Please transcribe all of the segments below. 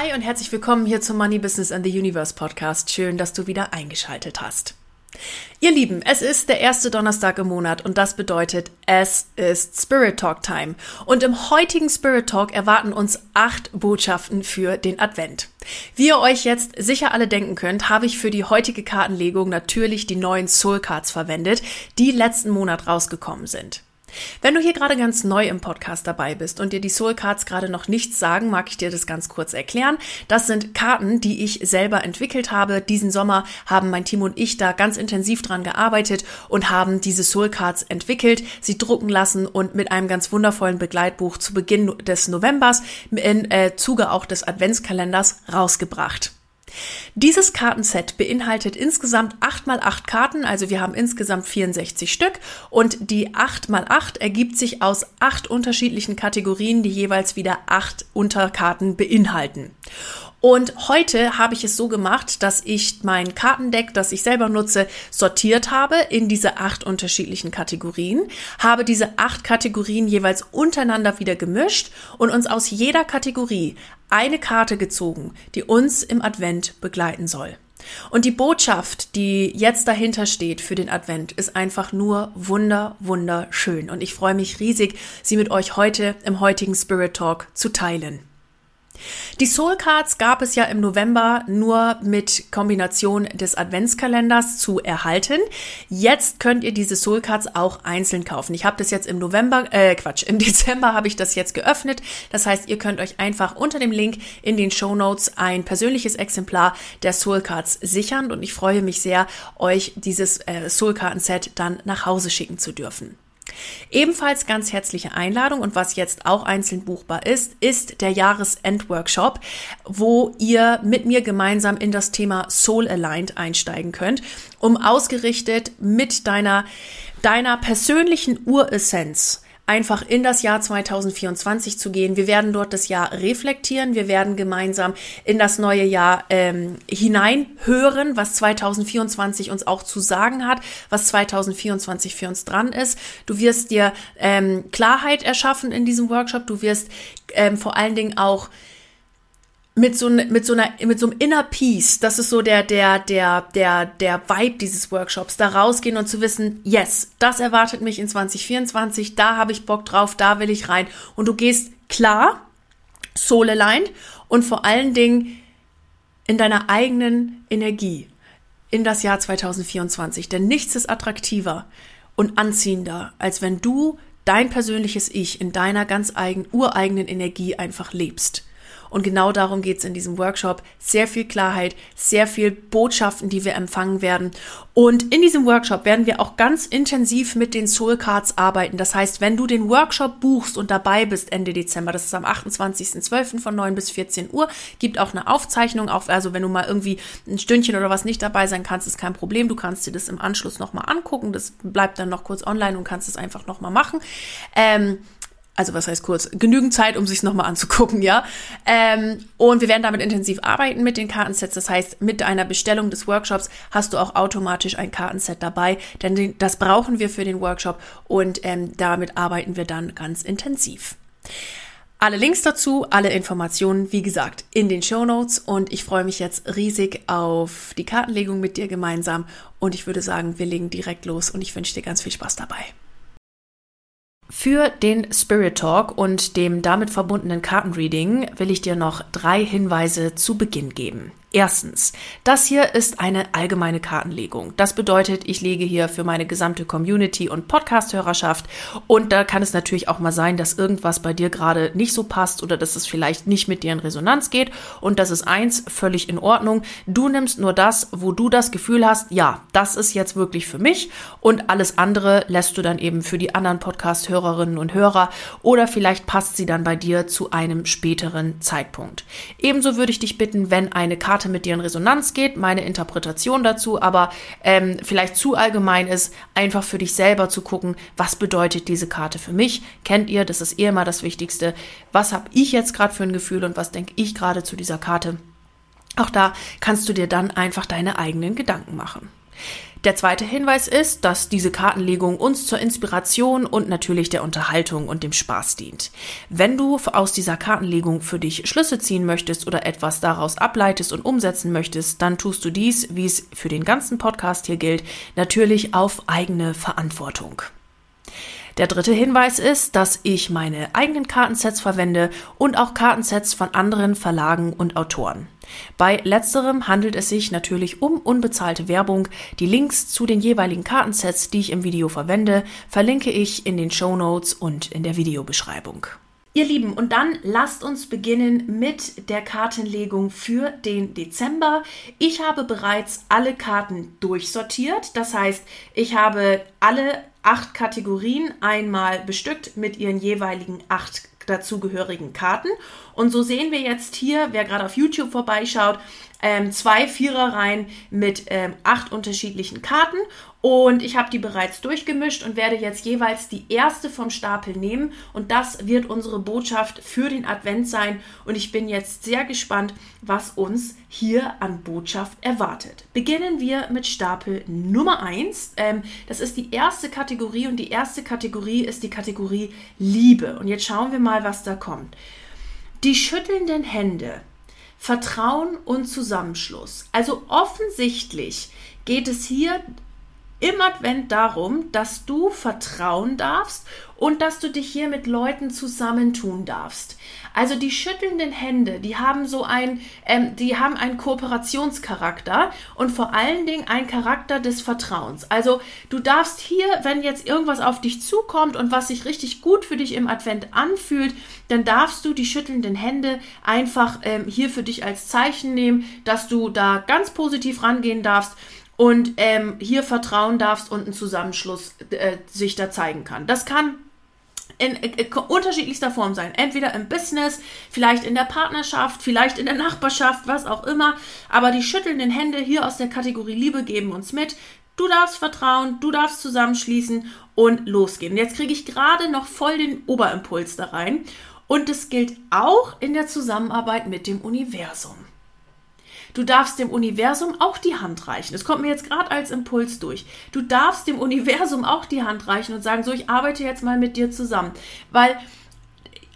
Hi und herzlich willkommen hier zum Money Business and the Universe Podcast. Schön, dass du wieder eingeschaltet hast. Ihr Lieben, es ist der erste Donnerstag im Monat und das bedeutet, es ist Spirit Talk Time. Und im heutigen Spirit Talk erwarten uns acht Botschaften für den Advent. Wie ihr euch jetzt sicher alle denken könnt, habe ich für die heutige Kartenlegung natürlich die neuen Soul Cards verwendet, die letzten Monat rausgekommen sind. Wenn du hier gerade ganz neu im Podcast dabei bist und dir die Soul Cards gerade noch nichts sagen, mag ich dir das ganz kurz erklären. Das sind Karten, die ich selber entwickelt habe. Diesen Sommer haben mein Team und ich da ganz intensiv dran gearbeitet und haben diese Soul Cards entwickelt, sie drucken lassen und mit einem ganz wundervollen Begleitbuch zu Beginn des Novembers im äh, Zuge auch des Adventskalenders rausgebracht. Dieses Kartenset beinhaltet insgesamt 8 mal 8 Karten, also wir haben insgesamt 64 Stück und die 8 mal 8 ergibt sich aus acht unterschiedlichen Kategorien, die jeweils wieder acht Unterkarten beinhalten. Und heute habe ich es so gemacht, dass ich mein Kartendeck, das ich selber nutze, sortiert habe in diese acht unterschiedlichen Kategorien, habe diese acht Kategorien jeweils untereinander wieder gemischt und uns aus jeder Kategorie eine Karte gezogen, die uns im Advent begleiten soll. Und die Botschaft, die jetzt dahinter steht für den Advent, ist einfach nur wunder, wunderschön. Und ich freue mich riesig, sie mit euch heute im heutigen Spirit Talk zu teilen. Die Soul Cards gab es ja im November nur mit Kombination des Adventskalenders zu erhalten. Jetzt könnt ihr diese Soul Cards auch einzeln kaufen. Ich habe das jetzt im November, äh Quatsch, im Dezember habe ich das jetzt geöffnet. Das heißt, ihr könnt euch einfach unter dem Link in den Show Notes ein persönliches Exemplar der Soul Cards sichern und ich freue mich sehr, euch dieses äh, Soul Karten Set dann nach Hause schicken zu dürfen. Ebenfalls ganz herzliche Einladung und was jetzt auch einzeln buchbar ist, ist der Jahresendworkshop, wo ihr mit mir gemeinsam in das Thema Soul Aligned einsteigen könnt, um ausgerichtet mit deiner, deiner persönlichen Uressenz einfach in das Jahr 2024 zu gehen. Wir werden dort das Jahr reflektieren. Wir werden gemeinsam in das neue Jahr ähm, hineinhören, was 2024 uns auch zu sagen hat, was 2024 für uns dran ist. Du wirst dir ähm, Klarheit erschaffen in diesem Workshop. Du wirst ähm, vor allen Dingen auch mit so, mit so einer, mit so einem Inner Peace, das ist so der, der, der, der, der Vibe dieses Workshops, da rausgehen und zu wissen, yes, das erwartet mich in 2024, da habe ich Bock drauf, da will ich rein. Und du gehst klar, soul aligned und vor allen Dingen in deiner eigenen Energie in das Jahr 2024. Denn nichts ist attraktiver und anziehender, als wenn du dein persönliches Ich in deiner ganz eigenen, ureigenen Energie einfach lebst. Und genau darum geht es in diesem Workshop. Sehr viel Klarheit, sehr viel Botschaften, die wir empfangen werden. Und in diesem Workshop werden wir auch ganz intensiv mit den Soul Cards arbeiten. Das heißt, wenn du den Workshop buchst und dabei bist Ende Dezember, das ist am 28.12. von 9 bis 14 Uhr, gibt auch eine Aufzeichnung. Auf, also wenn du mal irgendwie ein Stündchen oder was nicht dabei sein kannst, ist kein Problem. Du kannst dir das im Anschluss nochmal angucken. Das bleibt dann noch kurz online und kannst es einfach nochmal machen. Ähm, also was heißt kurz, genügend Zeit, um sich nochmal anzugucken, ja. Ähm, und wir werden damit intensiv arbeiten mit den Kartensets. Das heißt, mit einer Bestellung des Workshops hast du auch automatisch ein Kartenset dabei, denn das brauchen wir für den Workshop und ähm, damit arbeiten wir dann ganz intensiv. Alle Links dazu, alle Informationen, wie gesagt, in den Show Notes und ich freue mich jetzt riesig auf die Kartenlegung mit dir gemeinsam und ich würde sagen, wir legen direkt los und ich wünsche dir ganz viel Spaß dabei. Für den Spirit Talk und dem damit verbundenen Kartenreading will ich dir noch drei Hinweise zu Beginn geben. Erstens, das hier ist eine allgemeine Kartenlegung. Das bedeutet, ich lege hier für meine gesamte Community und Podcast-Hörerschaft und da kann es natürlich auch mal sein, dass irgendwas bei dir gerade nicht so passt oder dass es vielleicht nicht mit dir in Resonanz geht und das ist eins völlig in Ordnung. Du nimmst nur das, wo du das Gefühl hast, ja, das ist jetzt wirklich für mich und alles andere lässt du dann eben für die anderen Podcast-Hörerinnen und Hörer oder vielleicht passt sie dann bei dir zu einem späteren Zeitpunkt. Ebenso würde ich dich bitten, wenn eine Karte Karte mit dir in Resonanz geht, meine Interpretation dazu, aber ähm, vielleicht zu allgemein ist, einfach für dich selber zu gucken, was bedeutet diese Karte für mich? Kennt ihr, das ist eh immer das Wichtigste. Was habe ich jetzt gerade für ein Gefühl und was denke ich gerade zu dieser Karte? Auch da kannst du dir dann einfach deine eigenen Gedanken machen. Der zweite Hinweis ist, dass diese Kartenlegung uns zur Inspiration und natürlich der Unterhaltung und dem Spaß dient. Wenn du aus dieser Kartenlegung für dich Schlüsse ziehen möchtest oder etwas daraus ableitest und umsetzen möchtest, dann tust du dies, wie es für den ganzen Podcast hier gilt, natürlich auf eigene Verantwortung. Der dritte Hinweis ist, dass ich meine eigenen Kartensets verwende und auch Kartensets von anderen Verlagen und Autoren. Bei letzterem handelt es sich natürlich um unbezahlte Werbung. Die Links zu den jeweiligen Kartensets, die ich im Video verwende, verlinke ich in den Show Notes und in der Videobeschreibung. Ihr Lieben, und dann lasst uns beginnen mit der Kartenlegung für den Dezember. Ich habe bereits alle Karten durchsortiert. Das heißt, ich habe alle acht Kategorien einmal bestückt mit ihren jeweiligen acht dazugehörigen Karten. Und so sehen wir jetzt hier, wer gerade auf YouTube vorbeischaut, ähm, zwei Viererreihen mit ähm, acht unterschiedlichen Karten und ich habe die bereits durchgemischt und werde jetzt jeweils die erste vom Stapel nehmen und das wird unsere Botschaft für den Advent sein und ich bin jetzt sehr gespannt, was uns hier an Botschaft erwartet. Beginnen wir mit Stapel Nummer 1. Ähm, das ist die erste Kategorie und die erste Kategorie ist die Kategorie Liebe und jetzt schauen wir mal, was da kommt. Die schüttelnden Hände Vertrauen und Zusammenschluss. Also offensichtlich geht es hier im Advent darum, dass du vertrauen darfst und dass du dich hier mit Leuten zusammentun darfst. Also die schüttelnden Hände, die haben so ein, ähm, die haben einen Kooperationscharakter und vor allen Dingen einen Charakter des Vertrauens. Also du darfst hier, wenn jetzt irgendwas auf dich zukommt und was sich richtig gut für dich im Advent anfühlt, dann darfst du die schüttelnden Hände einfach ähm, hier für dich als Zeichen nehmen, dass du da ganz positiv rangehen darfst und ähm, hier vertrauen darfst und ein Zusammenschluss äh, sich da zeigen kann. Das kann in äh, unterschiedlichster Form sein. Entweder im Business, vielleicht in der Partnerschaft, vielleicht in der Nachbarschaft, was auch immer. Aber die schüttelnden Hände hier aus der Kategorie Liebe geben uns mit. Du darfst vertrauen, du darfst zusammenschließen und losgehen. Jetzt kriege ich gerade noch voll den Oberimpuls da rein. Und es gilt auch in der Zusammenarbeit mit dem Universum. Du darfst dem Universum auch die Hand reichen. Das kommt mir jetzt gerade als Impuls durch. Du darfst dem Universum auch die Hand reichen und sagen, so, ich arbeite jetzt mal mit dir zusammen. Weil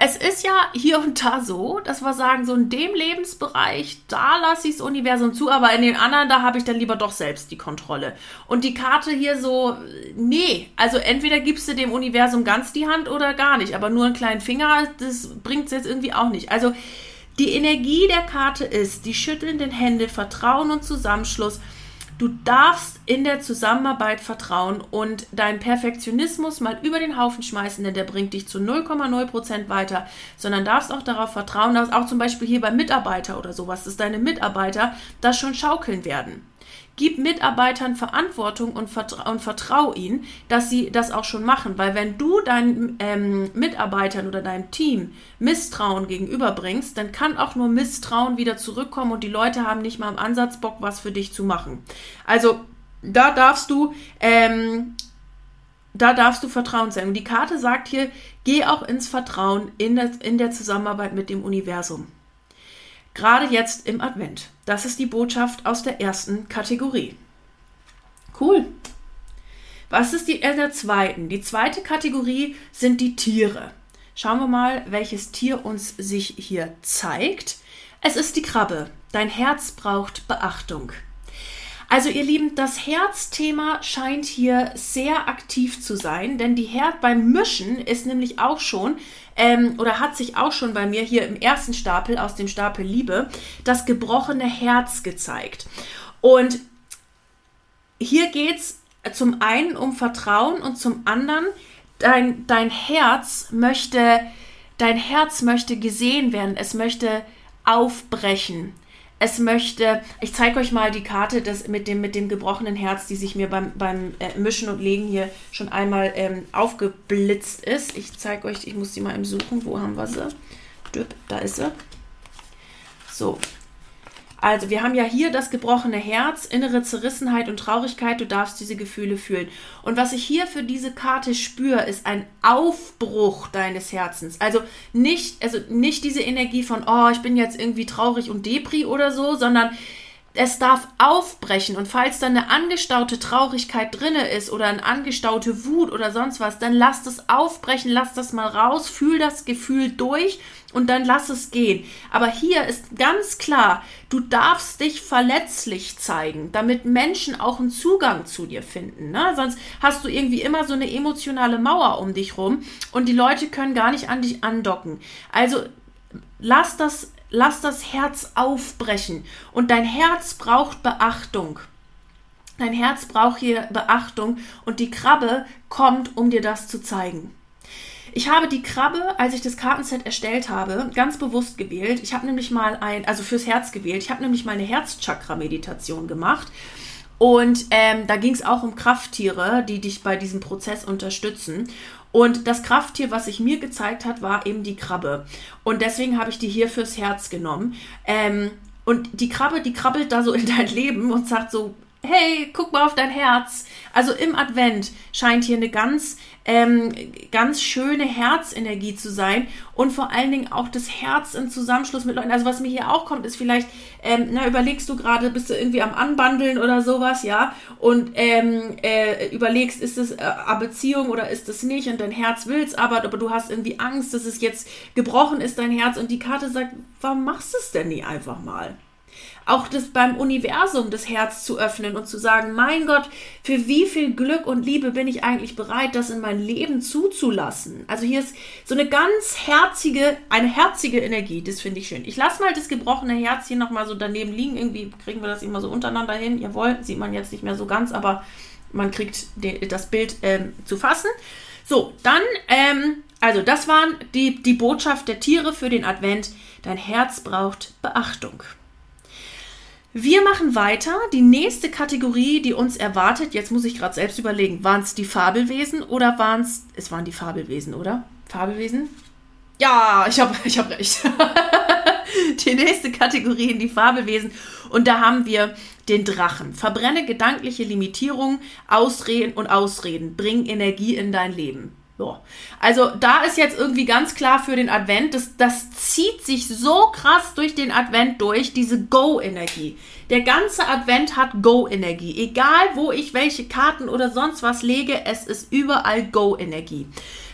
es ist ja hier und da so, dass wir sagen, so in dem Lebensbereich, da lasse ich das Universum zu, aber in den anderen, da habe ich dann lieber doch selbst die Kontrolle. Und die Karte hier so, nee, also entweder gibst du dem Universum ganz die Hand oder gar nicht, aber nur einen kleinen Finger, das bringt es jetzt irgendwie auch nicht. Also die Energie der Karte ist die schüttelnden Hände, Vertrauen und Zusammenschluss. Du darfst in der Zusammenarbeit vertrauen und deinen Perfektionismus mal über den Haufen schmeißen, denn der bringt dich zu 0,0% weiter, sondern darfst auch darauf vertrauen, dass auch zum Beispiel hier bei Mitarbeiter oder sowas, dass deine Mitarbeiter das schon schaukeln werden. Gib Mitarbeitern Verantwortung und, vertra und vertrau ihnen, dass sie das auch schon machen. Weil wenn du deinen ähm, Mitarbeitern oder deinem Team Misstrauen gegenüberbringst, dann kann auch nur Misstrauen wieder zurückkommen und die Leute haben nicht mal im Ansatz Bock, was für dich zu machen. Also da darfst du ähm, da darfst du Vertrauen zeigen. Die Karte sagt hier, geh auch ins Vertrauen in der, in der Zusammenarbeit mit dem Universum. Gerade jetzt im Advent. Das ist die Botschaft aus der ersten Kategorie. Cool. Was ist die in der zweiten? Die zweite Kategorie sind die Tiere. Schauen wir mal, welches Tier uns sich hier zeigt. Es ist die Krabbe. Dein Herz braucht Beachtung. Also ihr Lieben, das Herzthema scheint hier sehr aktiv zu sein, denn die Herz beim Mischen ist nämlich auch schon ähm, oder hat sich auch schon bei mir hier im ersten Stapel aus dem Stapel Liebe das gebrochene Herz gezeigt. Und hier geht es zum einen um Vertrauen und zum anderen, dein, dein Herz möchte, dein Herz möchte gesehen werden, es möchte aufbrechen. Es möchte, ich zeige euch mal die Karte das mit, dem, mit dem gebrochenen Herz, die sich mir beim, beim äh, Mischen und Legen hier schon einmal ähm, aufgeblitzt ist. Ich zeige euch, ich muss sie mal im Suchen. Wo haben wir sie? Da ist sie. So, also, wir haben ja hier das gebrochene Herz, innere Zerrissenheit und Traurigkeit. Du darfst diese Gefühle fühlen. Und was ich hier für diese Karte spüre, ist ein Aufbruch deines Herzens. Also nicht, also nicht diese Energie von, oh, ich bin jetzt irgendwie traurig und Depri oder so, sondern es darf aufbrechen und falls da eine angestaute Traurigkeit drinne ist oder eine angestaute Wut oder sonst was, dann lass das aufbrechen, lass das mal raus, fühl das Gefühl durch und dann lass es gehen. Aber hier ist ganz klar, du darfst dich verletzlich zeigen, damit Menschen auch einen Zugang zu dir finden. Ne? Sonst hast du irgendwie immer so eine emotionale Mauer um dich rum und die Leute können gar nicht an dich andocken. Also lass das lass das Herz aufbrechen. Und dein Herz braucht Beachtung. Dein Herz braucht hier Beachtung und die Krabbe kommt, um dir das zu zeigen. Ich habe die Krabbe, als ich das Kartenset erstellt habe, ganz bewusst gewählt. Ich habe nämlich mal ein, also fürs Herz gewählt. Ich habe nämlich mal eine Herzchakra-Meditation gemacht. Und ähm, da ging es auch um Krafttiere, die dich bei diesem Prozess unterstützen. Und das Krafttier, was sich mir gezeigt hat, war eben die Krabbe. Und deswegen habe ich die hier fürs Herz genommen. Ähm, und die Krabbe, die krabbelt da so in dein Leben und sagt so, hey, guck mal auf dein Herz. Also im Advent scheint hier eine ganz, ähm, ganz schöne Herzenergie zu sein und vor allen Dingen auch das Herz im Zusammenschluss mit Leuten. Also was mir hier auch kommt, ist vielleicht, ähm, na, überlegst du gerade, bist du irgendwie am Anbandeln oder sowas, ja, und ähm, äh, überlegst, ist es äh, eine Beziehung oder ist es nicht und dein Herz will's aber, aber du hast irgendwie Angst, dass es jetzt gebrochen ist, dein Herz und die Karte sagt, warum machst du es denn nie einfach mal? Auch das beim Universum das Herz zu öffnen und zu sagen, mein Gott, für wie viel Glück und Liebe bin ich eigentlich bereit, das in mein Leben zuzulassen? Also hier ist so eine ganz herzige, eine herzige Energie, das finde ich schön. Ich lasse mal das gebrochene Herz hier nochmal so daneben liegen, irgendwie kriegen wir das immer so untereinander hin. Wollt, sieht man jetzt nicht mehr so ganz, aber man kriegt das Bild ähm, zu fassen. So, dann, ähm, also das waren die, die Botschaft der Tiere für den Advent. Dein Herz braucht Beachtung. Wir machen weiter. Die nächste Kategorie, die uns erwartet, jetzt muss ich gerade selbst überlegen, waren es die Fabelwesen oder waren es, es waren die Fabelwesen, oder? Fabelwesen? Ja, ich habe ich hab recht. die nächste Kategorie in die Fabelwesen. Und da haben wir den Drachen. Verbrenne gedankliche Limitierungen, Ausreden und Ausreden. Bring Energie in dein Leben. So. Also da ist jetzt irgendwie ganz klar für den Advent, das, das zieht sich so krass durch den Advent durch, diese Go-Energie. Der ganze Advent hat Go-Energie. Egal, wo ich welche Karten oder sonst was lege, es ist überall Go-Energie.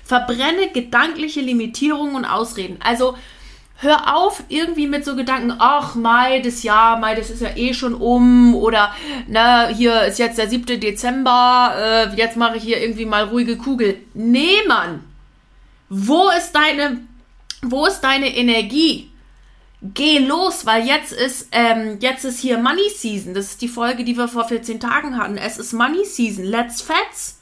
Verbrenne gedankliche Limitierungen und Ausreden. Also hör auf irgendwie mit so Gedanken, ach, Mai, das Jahr, Mai, das ist ja eh schon um oder na, hier ist jetzt der 7. Dezember, äh, jetzt mache ich hier irgendwie mal ruhige Kugel. Nee, Mann. Wo ist deine, wo ist deine Energie? Geh los, weil jetzt ist, ähm, jetzt ist hier Money Season. Das ist die Folge, die wir vor 14 Tagen hatten. Es ist Money Season. Let's fetz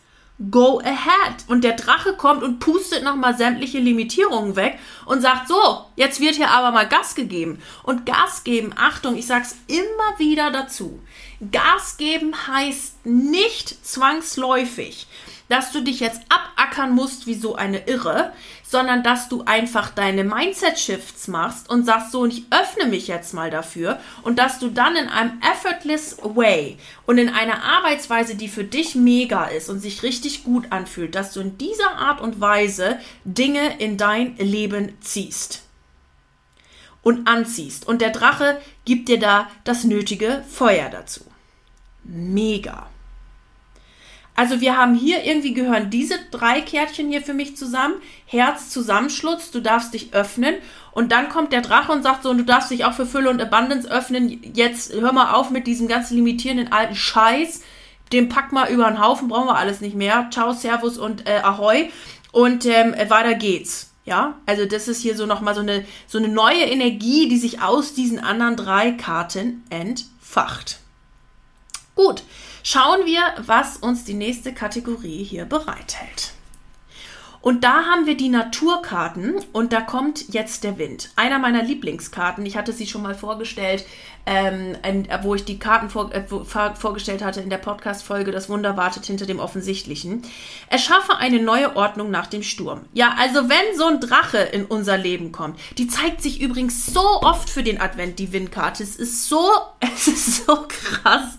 go ahead. Und der Drache kommt und pustet nochmal sämtliche Limitierungen weg und sagt, so, jetzt wird hier aber mal Gas gegeben. Und Gas geben, Achtung, ich sag's immer wieder dazu. Gas geben heißt nicht zwangsläufig, dass du dich jetzt abackern musst wie so eine Irre, sondern dass du einfach deine Mindset-Shifts machst und sagst so, und ich öffne mich jetzt mal dafür und dass du dann in einem effortless way und in einer Arbeitsweise, die für dich mega ist und sich richtig gut anfühlt, dass du in dieser Art und Weise Dinge in dein Leben ziehst und anziehst. Und der Drache gibt dir da das nötige Feuer dazu. Mega. Also wir haben hier irgendwie gehören diese drei Kärtchen hier für mich zusammen. Herz, Zusammenschluss, du darfst dich öffnen. Und dann kommt der Drache und sagt so, und du darfst dich auch für Fülle und Abundance öffnen. Jetzt hör mal auf mit diesem ganzen limitierenden alten Scheiß. Den pack mal über den Haufen, brauchen wir alles nicht mehr. Ciao, Servus und äh, Ahoi. Und ähm, weiter geht's. Ja, also das ist hier so nochmal so eine, so eine neue Energie, die sich aus diesen anderen drei Karten entfacht. Gut, schauen wir, was uns die nächste Kategorie hier bereithält. Und da haben wir die Naturkarten und da kommt jetzt der Wind. Einer meiner Lieblingskarten. Ich hatte sie schon mal vorgestellt, ähm, wo ich die Karten vor, äh, vorgestellt hatte in der Podcast-Folge Das Wunder wartet hinter dem Offensichtlichen. Erschaffe eine neue Ordnung nach dem Sturm. Ja, also wenn so ein Drache in unser Leben kommt, die zeigt sich übrigens so oft für den Advent, die Windkarte. Es ist so, es ist so krass.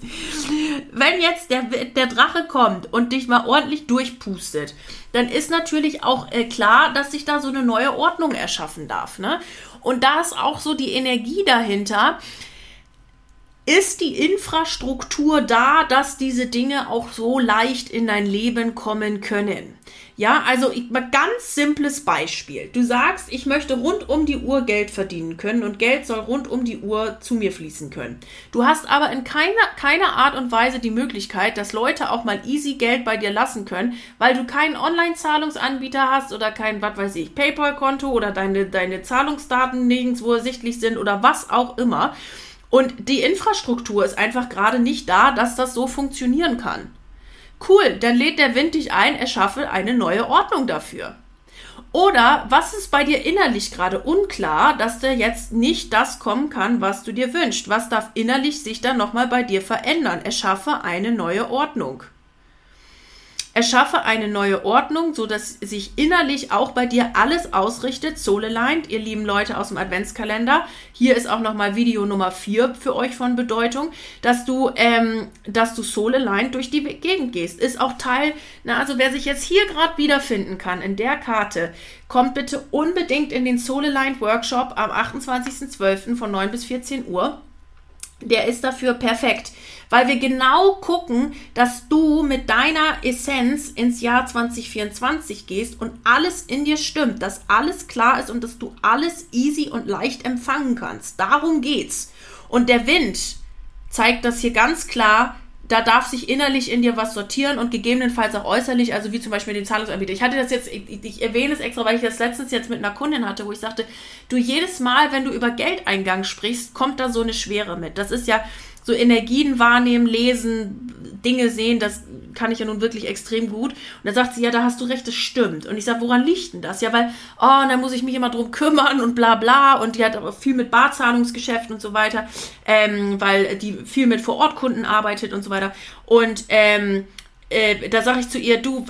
Wenn jetzt der, der Drache kommt und dich mal ordentlich durchpustet, dann ist natürlich auch äh, klar, dass sich da so eine neue Ordnung erschaffen darf. Ne? Und da ist auch so die Energie dahinter. Ist die Infrastruktur da, dass diese Dinge auch so leicht in dein Leben kommen können? Ja, also ich, mal ganz simples Beispiel. Du sagst, ich möchte rund um die Uhr Geld verdienen können und Geld soll rund um die Uhr zu mir fließen können. Du hast aber in keiner, keiner Art und Weise die Möglichkeit, dass Leute auch mal easy Geld bei dir lassen können, weil du keinen Online-Zahlungsanbieter hast oder kein, was weiß ich, PayPal-Konto oder deine, deine Zahlungsdaten nirgendwo ersichtlich sind oder was auch immer. Und die Infrastruktur ist einfach gerade nicht da, dass das so funktionieren kann. Cool, dann lädt der Wind dich ein, erschaffe eine neue Ordnung dafür. Oder was ist bei dir innerlich gerade unklar, dass dir jetzt nicht das kommen kann, was du dir wünschst? Was darf innerlich sich dann nochmal bei dir verändern? Erschaffe eine neue Ordnung. Erschaffe eine neue Ordnung, so dass sich innerlich auch bei dir alles ausrichtet. Aligned, ihr lieben Leute aus dem Adventskalender. Hier ist auch nochmal Video Nummer 4 für euch von Bedeutung, dass du, ähm, dass du aligned durch die Gegend gehst. Ist auch Teil, na, also wer sich jetzt hier gerade wiederfinden kann in der Karte, kommt bitte unbedingt in den aligned Workshop am 28.12. von 9 bis 14 Uhr. Der ist dafür perfekt weil wir genau gucken, dass du mit deiner Essenz ins Jahr 2024 gehst und alles in dir stimmt, dass alles klar ist und dass du alles easy und leicht empfangen kannst. Darum geht's. Und der Wind zeigt das hier ganz klar, da darf sich innerlich in dir was sortieren und gegebenenfalls auch äußerlich, also wie zum Beispiel den Zahlungsanbieter. Ich hatte das jetzt, ich, ich, erwähne es extra, weil ich das letztens jetzt mit einer Kundin hatte, wo ich sagte, du jedes Mal, wenn du über Geldeingang sprichst, kommt da so eine Schwere mit. Das ist ja, so Energien wahrnehmen, lesen, Dinge sehen, das kann ich ja nun wirklich extrem gut. Und dann sagt sie, ja, da hast du recht, das stimmt. Und ich sage, woran liegt denn das? Ja, weil, oh, da muss ich mich immer drum kümmern und bla bla. Und die hat aber viel mit Barzahlungsgeschäften und so weiter, ähm, weil die viel mit Vorortkunden arbeitet und so weiter. Und ähm, äh, da sage ich zu ihr, du,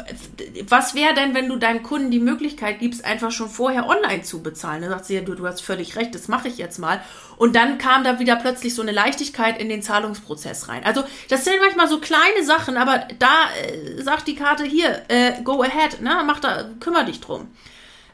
was wäre denn, wenn du deinen Kunden die Möglichkeit gibst, einfach schon vorher online zu bezahlen? Da sagt sie, ja, du, du hast völlig recht, das mache ich jetzt mal. Und dann kam da wieder plötzlich so eine Leichtigkeit in den Zahlungsprozess rein. Also das sind manchmal so kleine Sachen, aber da äh, sagt die Karte hier, äh, go ahead, ne, mach da, kümmere dich drum.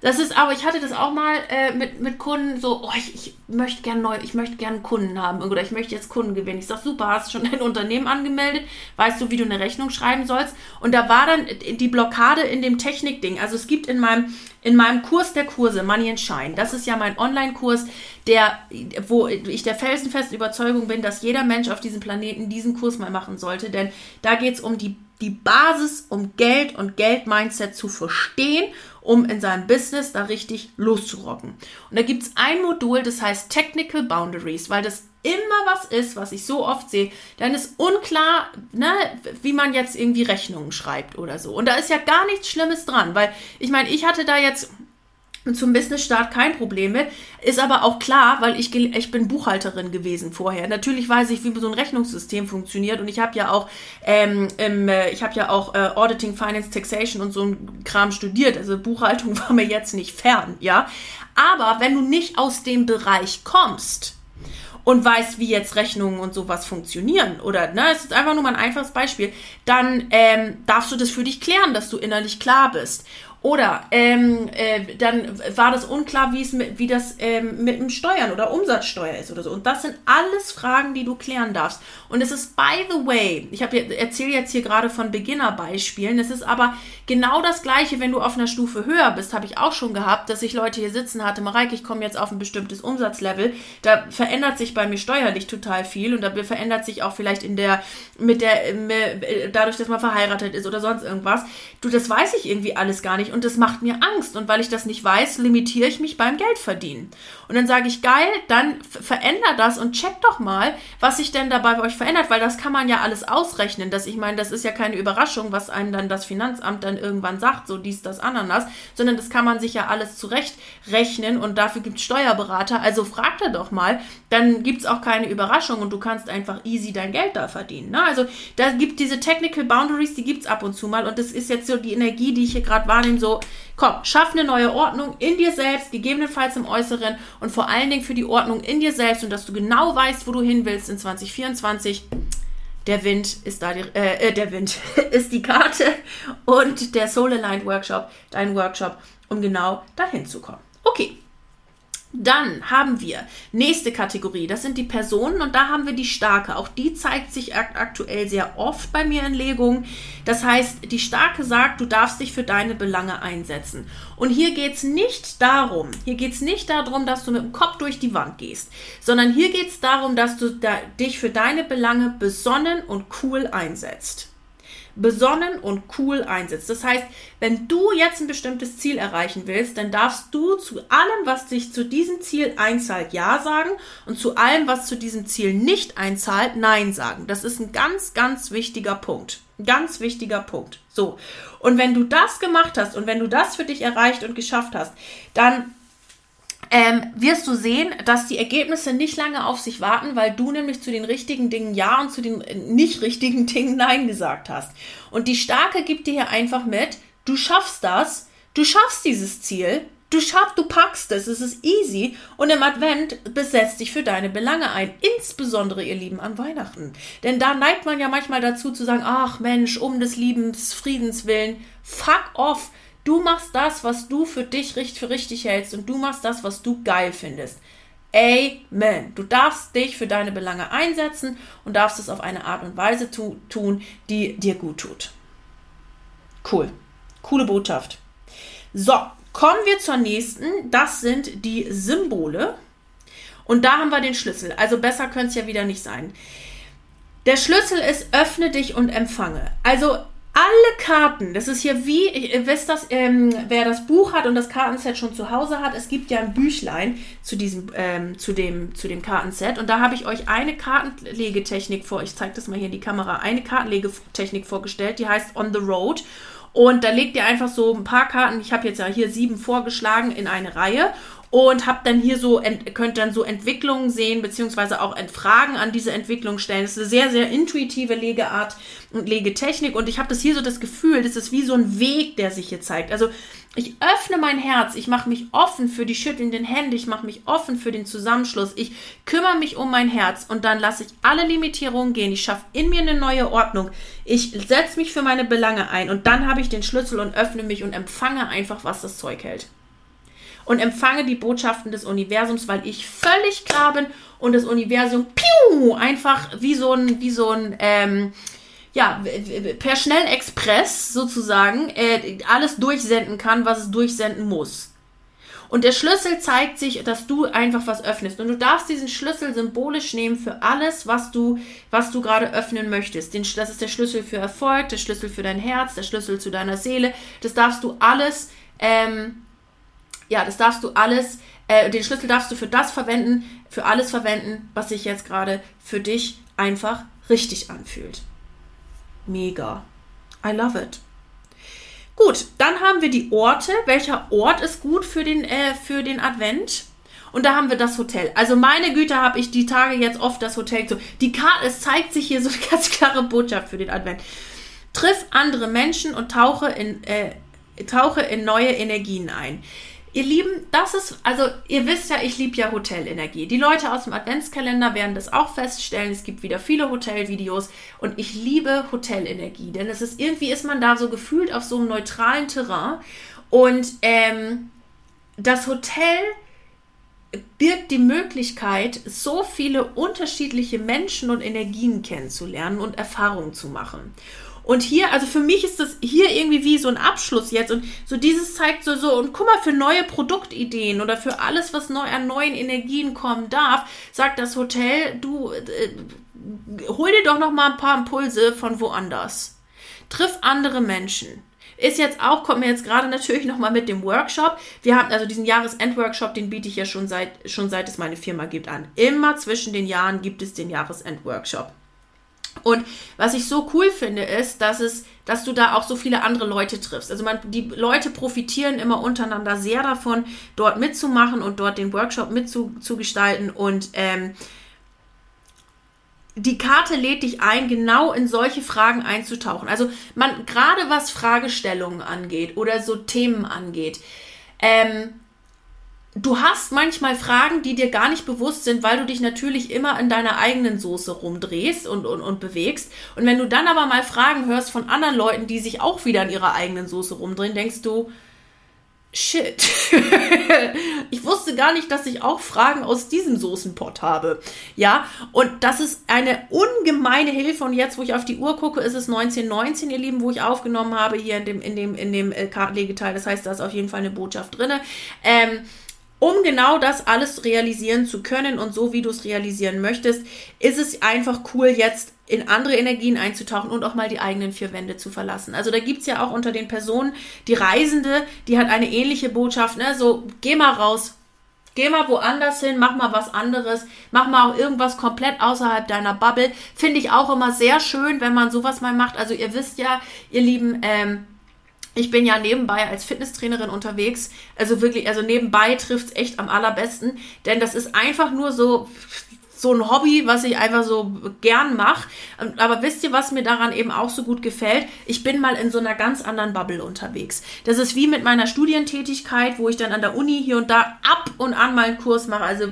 Das ist aber, ich hatte das auch mal äh, mit, mit Kunden so, oh, ich, ich möchte gerne neu, ich möchte gerne Kunden haben oder ich möchte jetzt Kunden gewinnen. Ich sag, super, hast schon dein Unternehmen angemeldet? Weißt du, wie du eine Rechnung schreiben sollst? Und da war dann die Blockade in dem Technikding. Also es gibt in meinem, in meinem Kurs der Kurse, Money and Shine, das ist ja mein Online-Kurs, der, wo ich der felsenfesten Überzeugung bin, dass jeder Mensch auf diesem Planeten diesen Kurs mal machen sollte, denn da geht es um die, die Basis, um Geld und Geld-Mindset zu verstehen um in seinem Business da richtig loszurocken. Und da gibt es ein Modul, das heißt Technical Boundaries, weil das immer was ist, was ich so oft sehe, dann ist unklar, ne, wie man jetzt irgendwie Rechnungen schreibt oder so. Und da ist ja gar nichts Schlimmes dran, weil ich meine, ich hatte da jetzt zum Business-Start kein Problem mit. Ist aber auch klar, weil ich, ich bin Buchhalterin gewesen vorher. Natürlich weiß ich, wie so ein Rechnungssystem funktioniert und ich habe ja auch, ähm, äh, ich habe ja auch äh, Auditing, Finance, Taxation und so ein Kram studiert. Also Buchhaltung war mir jetzt nicht fern, ja. Aber wenn du nicht aus dem Bereich kommst, und weißt, wie jetzt Rechnungen und sowas funktionieren, oder ne, es ist einfach nur mal ein einfaches Beispiel, dann ähm, darfst du das für dich klären, dass du innerlich klar bist. Oder ähm, äh, dann war das unklar, wie es mit, wie das ähm, mit dem Steuern oder Umsatzsteuer ist oder so. Und das sind alles Fragen, die du klären darfst. Und es ist by the way, ich erzähle jetzt hier gerade von Beginnerbeispielen. Es ist aber genau das gleiche, wenn du auf einer Stufe höher bist, habe ich auch schon gehabt, dass ich Leute hier sitzen hatte, Mareike, ich komme jetzt auf ein bestimmtes Umsatzlevel. Da verändert sich bei mir steuerlich total viel und da verändert sich auch vielleicht in der mit der mit, dadurch, dass man verheiratet ist oder sonst irgendwas. Du, das weiß ich irgendwie alles gar nicht und das macht mir Angst. Und weil ich das nicht weiß, limitiere ich mich beim Geldverdienen. Und dann sage ich, geil, dann veränder das und check doch mal, was sich denn dabei bei euch verändert, weil das kann man ja alles ausrechnen. Dass ich meine, das ist ja keine Überraschung, was einem dann das Finanzamt dann irgendwann sagt, so dies, das, Ananas, sondern das kann man sich ja alles zurechtrechnen und dafür gibt es Steuerberater. Also frag da doch mal, dann gibt es auch keine Überraschung und du kannst einfach easy dein Geld da verdienen. Ne? Also da gibt diese Technical Boundaries, die gibt es ab und zu mal und das ist jetzt so die Energie, die ich hier gerade wahrnehme, so komm, schaff eine neue Ordnung in dir selbst, gegebenenfalls im Äußeren und vor allen Dingen für die Ordnung in dir selbst und dass du genau weißt, wo du hin willst in 2024. Der Wind ist da, die, äh, äh, der Wind ist die Karte und der Soul Aligned Workshop, dein Workshop, um genau dahin zu kommen. Okay, dann haben wir nächste Kategorie, das sind die Personen und da haben wir die Starke. Auch die zeigt sich aktuell sehr oft bei mir in Legungen. Das heißt, die Starke sagt, du darfst dich für deine Belange einsetzen. Und hier geht es nicht darum, hier geht es nicht darum, dass du mit dem Kopf durch die Wand gehst, sondern hier geht es darum, dass du da, dich für deine Belange besonnen und cool einsetzt besonnen und cool einsetzt. Das heißt, wenn du jetzt ein bestimmtes Ziel erreichen willst, dann darfst du zu allem, was dich zu diesem Ziel einzahlt, Ja sagen und zu allem, was zu diesem Ziel nicht einzahlt, Nein sagen. Das ist ein ganz, ganz wichtiger Punkt. Ganz wichtiger Punkt. So. Und wenn du das gemacht hast und wenn du das für dich erreicht und geschafft hast, dann ähm, wirst du sehen, dass die Ergebnisse nicht lange auf sich warten, weil du nämlich zu den richtigen Dingen Ja und zu den äh, nicht richtigen Dingen Nein gesagt hast. Und die Starke gibt dir hier einfach mit, du schaffst das, du schaffst dieses Ziel, du schaffst, du packst es, es ist easy und im Advent besetzt dich für deine Belange ein, insbesondere ihr Lieben an Weihnachten. Denn da neigt man ja manchmal dazu zu sagen, ach Mensch, um des Liebens, Friedens willen, fuck off, Du machst das, was du für dich für richtig hältst und du machst das, was du geil findest. Amen. Du darfst dich für deine Belange einsetzen und darfst es auf eine Art und Weise tu tun, die dir gut tut. Cool. Coole Botschaft. So, kommen wir zur nächsten. Das sind die Symbole. Und da haben wir den Schlüssel. Also besser könnte es ja wieder nicht sein. Der Schlüssel ist, öffne dich und empfange. Also alle Karten, das ist hier wie, wisst das, ähm, wer das Buch hat und das Kartenset schon zu Hause hat, es gibt ja ein Büchlein zu diesem, ähm, zu dem, zu dem Kartenset. Und da habe ich euch eine Kartenlegetechnik vor, ich zeige das mal hier in die Kamera, eine Kartenlegetechnik vorgestellt, die heißt On the Road. Und da legt ihr einfach so ein paar Karten, ich habe jetzt ja hier sieben vorgeschlagen in eine Reihe und habt dann hier so, könnt dann so Entwicklungen sehen, beziehungsweise auch Fragen an diese Entwicklung stellen. Das ist eine sehr, sehr intuitive Legeart und Legetechnik und ich habe das hier so das Gefühl, das ist wie so ein Weg, der sich hier zeigt. Also ich öffne mein Herz, ich mache mich offen für die schüttelnden Hände, ich mache mich offen für den Zusammenschluss, ich kümmere mich um mein Herz und dann lasse ich alle Limitierungen gehen. Ich schaffe in mir eine neue Ordnung. Ich setze mich für meine Belange ein und dann habe ich den Schlüssel und öffne mich und empfange einfach, was das Zeug hält und empfange die Botschaften des Universums, weil ich völlig klar bin und das Universum piu, einfach wie so ein, wie so ein, ähm, ja, per Schnellexpress sozusagen äh, alles durchsenden kann, was es durchsenden muss. Und der Schlüssel zeigt sich, dass du einfach was öffnest. Und du darfst diesen Schlüssel symbolisch nehmen für alles, was du, was du gerade öffnen möchtest. Den, das ist der Schlüssel für Erfolg, der Schlüssel für dein Herz, der Schlüssel zu deiner Seele. Das darfst du alles ähm, ja, das darfst du alles, äh, den Schlüssel darfst du für das verwenden, für alles verwenden, was sich jetzt gerade für dich einfach richtig anfühlt. Mega. I love it. Gut, dann haben wir die Orte. Welcher Ort ist gut für den, äh, für den Advent? Und da haben wir das Hotel. Also meine Güte habe ich die Tage jetzt oft das Hotel so. Die Karte, es zeigt sich hier so eine ganz klare Botschaft für den Advent. Triff andere Menschen und tauche in, äh, tauche in neue Energien ein. Ihr Lieben, das ist, also ihr wisst ja, ich liebe ja Hotelenergie. Die Leute aus dem Adventskalender werden das auch feststellen. Es gibt wieder viele Hotelvideos und ich liebe Hotelenergie, denn es ist irgendwie ist man da so gefühlt auf so einem neutralen Terrain Und ähm, das Hotel birgt die Möglichkeit, so viele unterschiedliche Menschen und Energien kennenzulernen und Erfahrungen zu machen. Und hier, also für mich ist das hier irgendwie wie so ein Abschluss jetzt. Und so dieses zeigt so, so, und guck mal, für neue Produktideen oder für alles, was neu an neuen Energien kommen darf, sagt das Hotel, du, äh, hol dir doch noch mal ein paar Impulse von woanders. Triff andere Menschen. Ist jetzt auch, kommt mir jetzt gerade natürlich nochmal mit dem Workshop. Wir haben also diesen Jahresend-Workshop, den biete ich ja schon seit, schon seit es meine Firma gibt an. Immer zwischen den Jahren gibt es den Jahresend-Workshop. Und was ich so cool finde, ist, dass es, dass du da auch so viele andere Leute triffst. Also man, die Leute profitieren immer untereinander sehr davon, dort mitzumachen und dort den Workshop mitzugestalten. Und ähm, die Karte lädt dich ein, genau in solche Fragen einzutauchen. Also man, gerade was Fragestellungen angeht oder so Themen angeht, ähm, du hast manchmal Fragen, die dir gar nicht bewusst sind, weil du dich natürlich immer in deiner eigenen Soße rumdrehst und, und, und bewegst. Und wenn du dann aber mal Fragen hörst von anderen Leuten, die sich auch wieder in ihrer eigenen Soße rumdrehen, denkst du, shit. ich wusste gar nicht, dass ich auch Fragen aus diesem Soßenpott habe. Ja, und das ist eine ungemeine Hilfe. Und jetzt, wo ich auf die Uhr gucke, ist es 1919, ihr Lieben, wo ich aufgenommen habe hier in dem, in dem, in dem äh, Kartenlegeteil. Das heißt, da ist auf jeden Fall eine Botschaft drin. Ähm, um genau das alles realisieren zu können und so wie du es realisieren möchtest, ist es einfach cool, jetzt in andere Energien einzutauchen und auch mal die eigenen vier Wände zu verlassen. Also da gibt es ja auch unter den Personen die Reisende, die hat eine ähnliche Botschaft, ne? So, geh mal raus, Geh mal woanders hin, mach mal was anderes, mach mal auch irgendwas komplett außerhalb deiner Bubble. Finde ich auch immer sehr schön, wenn man sowas mal macht. Also ihr wisst ja, ihr Lieben, ähm, ich bin ja nebenbei als Fitnesstrainerin unterwegs. Also wirklich, also nebenbei trifft es echt am allerbesten. Denn das ist einfach nur so, so ein Hobby, was ich einfach so gern mache. Aber wisst ihr, was mir daran eben auch so gut gefällt? Ich bin mal in so einer ganz anderen Bubble unterwegs. Das ist wie mit meiner Studientätigkeit, wo ich dann an der Uni hier und da ab und an mal einen Kurs mache. Also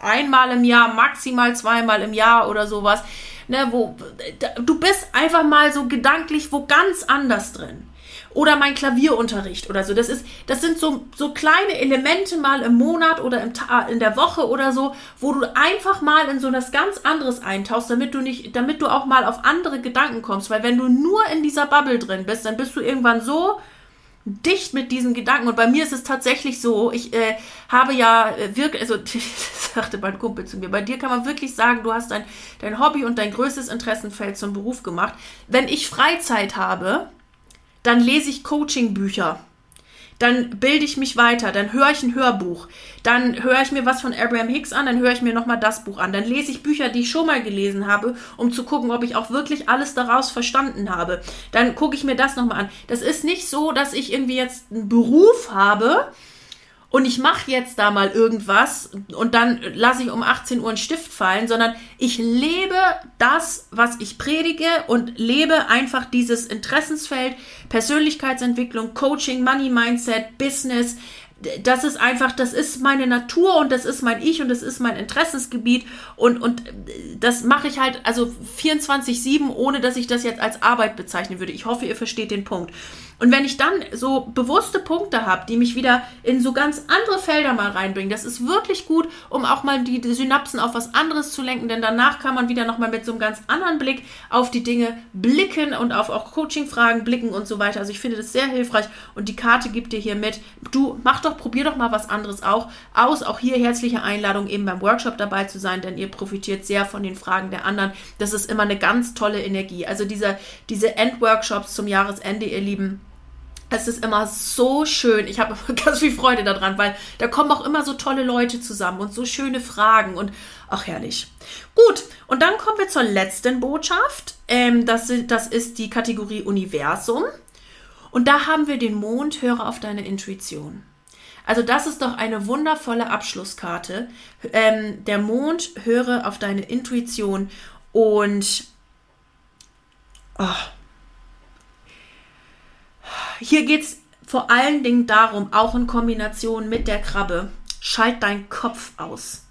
einmal im Jahr, maximal zweimal im Jahr oder sowas. Ne, wo, du bist einfach mal so gedanklich wo ganz anders drin oder mein Klavierunterricht oder so. Das ist, das sind so, so kleine Elemente mal im Monat oder im in der Woche oder so, wo du einfach mal in so etwas ganz anderes eintauchst, damit du nicht, damit du auch mal auf andere Gedanken kommst. Weil wenn du nur in dieser Bubble drin bist, dann bist du irgendwann so dicht mit diesen Gedanken. Und bei mir ist es tatsächlich so, ich äh, habe ja äh, wirklich, also sagte mein Kumpel zu mir, bei dir kann man wirklich sagen, du hast dein, dein Hobby und dein größtes Interessenfeld zum Beruf gemacht. Wenn ich Freizeit habe, dann lese ich Coaching-Bücher. Dann bilde ich mich weiter, dann höre ich ein Hörbuch, dann höre ich mir was von Abraham Hicks an, dann höre ich mir nochmal das Buch an, dann lese ich Bücher, die ich schon mal gelesen habe, um zu gucken, ob ich auch wirklich alles daraus verstanden habe. Dann gucke ich mir das nochmal an. Das ist nicht so, dass ich irgendwie jetzt einen Beruf habe, und ich mache jetzt da mal irgendwas und dann lasse ich um 18 Uhr einen Stift fallen, sondern ich lebe das, was ich predige und lebe einfach dieses Interessensfeld, Persönlichkeitsentwicklung, Coaching, Money Mindset, Business, das ist einfach, das ist meine Natur und das ist mein Ich und das ist mein Interessensgebiet und, und das mache ich halt also 24-7, ohne dass ich das jetzt als Arbeit bezeichnen würde. Ich hoffe, ihr versteht den Punkt. Und wenn ich dann so bewusste Punkte habe, die mich wieder in so ganz andere Felder mal reinbringen, das ist wirklich gut, um auch mal die, Synapsen auf was anderes zu lenken, denn danach kann man wieder nochmal mit so einem ganz anderen Blick auf die Dinge blicken und auf auch Coaching-Fragen blicken und so weiter. Also ich finde das sehr hilfreich und die Karte gibt dir hier mit, du mach doch, probier doch mal was anderes auch aus. Auch hier herzliche Einladung, eben beim Workshop dabei zu sein, denn ihr profitiert sehr von den Fragen der anderen. Das ist immer eine ganz tolle Energie. Also diese, diese Endworkshops zum Jahresende, ihr Lieben, es ist immer so schön. Ich habe ganz viel Freude daran, weil da kommen auch immer so tolle Leute zusammen und so schöne Fragen und ach herrlich. Gut, und dann kommen wir zur letzten Botschaft. Ähm, das, das ist die Kategorie Universum. Und da haben wir den Mond, höre auf deine Intuition. Also das ist doch eine wundervolle Abschlusskarte. Ähm, der Mond, höre auf deine Intuition und oh, hier geht es vor allen Dingen darum, auch in Kombination mit der Krabbe, schalt deinen Kopf aus.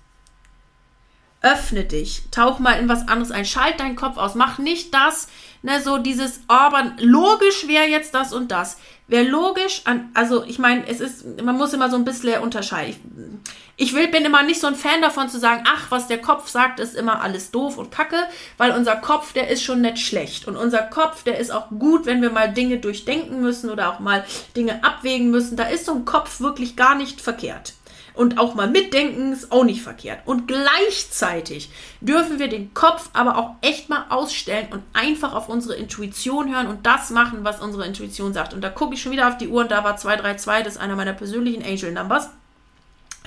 Öffne dich, tauch mal in was anderes ein, schalt deinen Kopf aus, mach nicht das, ne, so dieses, oh, aber logisch wäre jetzt das und das. Wer logisch an, also ich meine, es ist, man muss immer so ein bisschen unterscheiden. Ich will, bin immer nicht so ein Fan davon zu sagen, ach, was der Kopf sagt, ist immer alles doof und kacke, weil unser Kopf, der ist schon nicht schlecht. Und unser Kopf, der ist auch gut, wenn wir mal Dinge durchdenken müssen oder auch mal Dinge abwägen müssen. Da ist so ein Kopf wirklich gar nicht verkehrt und auch mal mitdenken ist auch nicht verkehrt. Und gleichzeitig dürfen wir den Kopf aber auch echt mal ausstellen und einfach auf unsere Intuition hören und das machen, was unsere Intuition sagt. Und da gucke ich schon wieder auf die Uhr und da war 232, das ist einer meiner persönlichen Angel Numbers.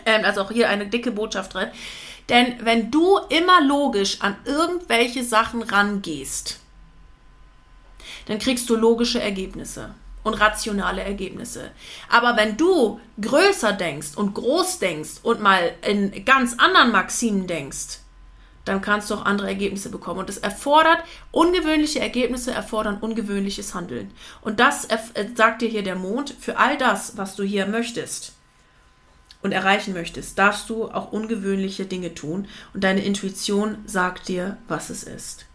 Ähm, also auch hier eine dicke Botschaft drin. Denn wenn du immer logisch an irgendwelche Sachen rangehst, dann kriegst du logische Ergebnisse und rationale Ergebnisse. Aber wenn du größer denkst und groß denkst und mal in ganz anderen Maximen denkst, dann kannst du auch andere Ergebnisse bekommen. Und es erfordert, ungewöhnliche Ergebnisse erfordern ungewöhnliches Handeln. Und das äh, sagt dir hier der Mond, für all das, was du hier möchtest und erreichen möchtest, darfst du auch ungewöhnliche Dinge tun. Und deine Intuition sagt dir, was es ist.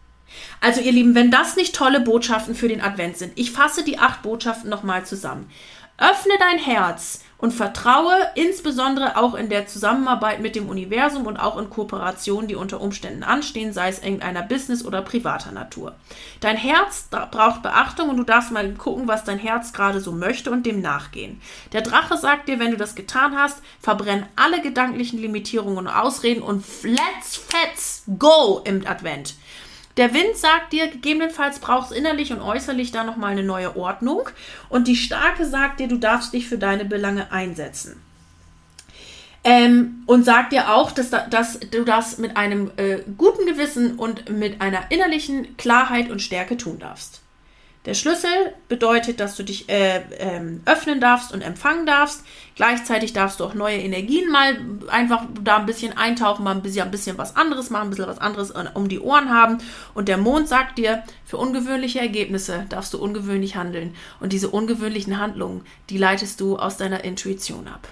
Also ihr Lieben, wenn das nicht tolle Botschaften für den Advent sind, ich fasse die acht Botschaften nochmal zusammen. Öffne dein Herz und vertraue insbesondere auch in der Zusammenarbeit mit dem Universum und auch in Kooperationen, die unter Umständen anstehen, sei es irgendeiner Business- oder privater Natur. Dein Herz braucht Beachtung und du darfst mal gucken, was dein Herz gerade so möchte und dem nachgehen. Der Drache sagt dir, wenn du das getan hast, verbrenn alle gedanklichen Limitierungen und Ausreden und let's fetz go im Advent. Der Wind sagt dir, gegebenenfalls brauchst innerlich und äußerlich da nochmal eine neue Ordnung. Und die Starke sagt dir, du darfst dich für deine Belange einsetzen. Ähm, und sagt dir auch, dass, dass, du das mit einem äh, guten Gewissen und mit einer innerlichen Klarheit und Stärke tun darfst. Der Schlüssel bedeutet, dass du dich äh, ähm, öffnen darfst und empfangen darfst. Gleichzeitig darfst du auch neue Energien mal einfach da ein bisschen eintauchen, mal ein bisschen, ein bisschen was anderes machen, ein bisschen was anderes um die Ohren haben. Und der Mond sagt dir, für ungewöhnliche Ergebnisse darfst du ungewöhnlich handeln. Und diese ungewöhnlichen Handlungen, die leitest du aus deiner Intuition ab.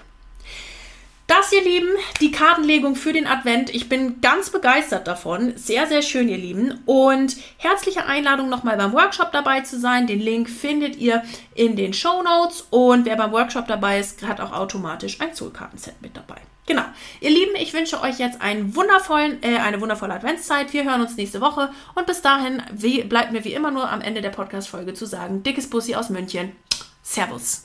Das, ihr Lieben, die Kartenlegung für den Advent. Ich bin ganz begeistert davon. Sehr, sehr schön, ihr Lieben. Und herzliche Einladung, nochmal beim Workshop dabei zu sein. Den Link findet ihr in den Show Notes. Und wer beim Workshop dabei ist, hat auch automatisch ein Soul-Kartenset mit dabei. Genau. Ihr Lieben, ich wünsche euch jetzt einen wundervollen, äh, eine wundervolle Adventszeit. Wir hören uns nächste Woche. Und bis dahin wie, bleibt mir wie immer nur am Ende der Podcast-Folge zu sagen, dickes Bussi aus München. Servus.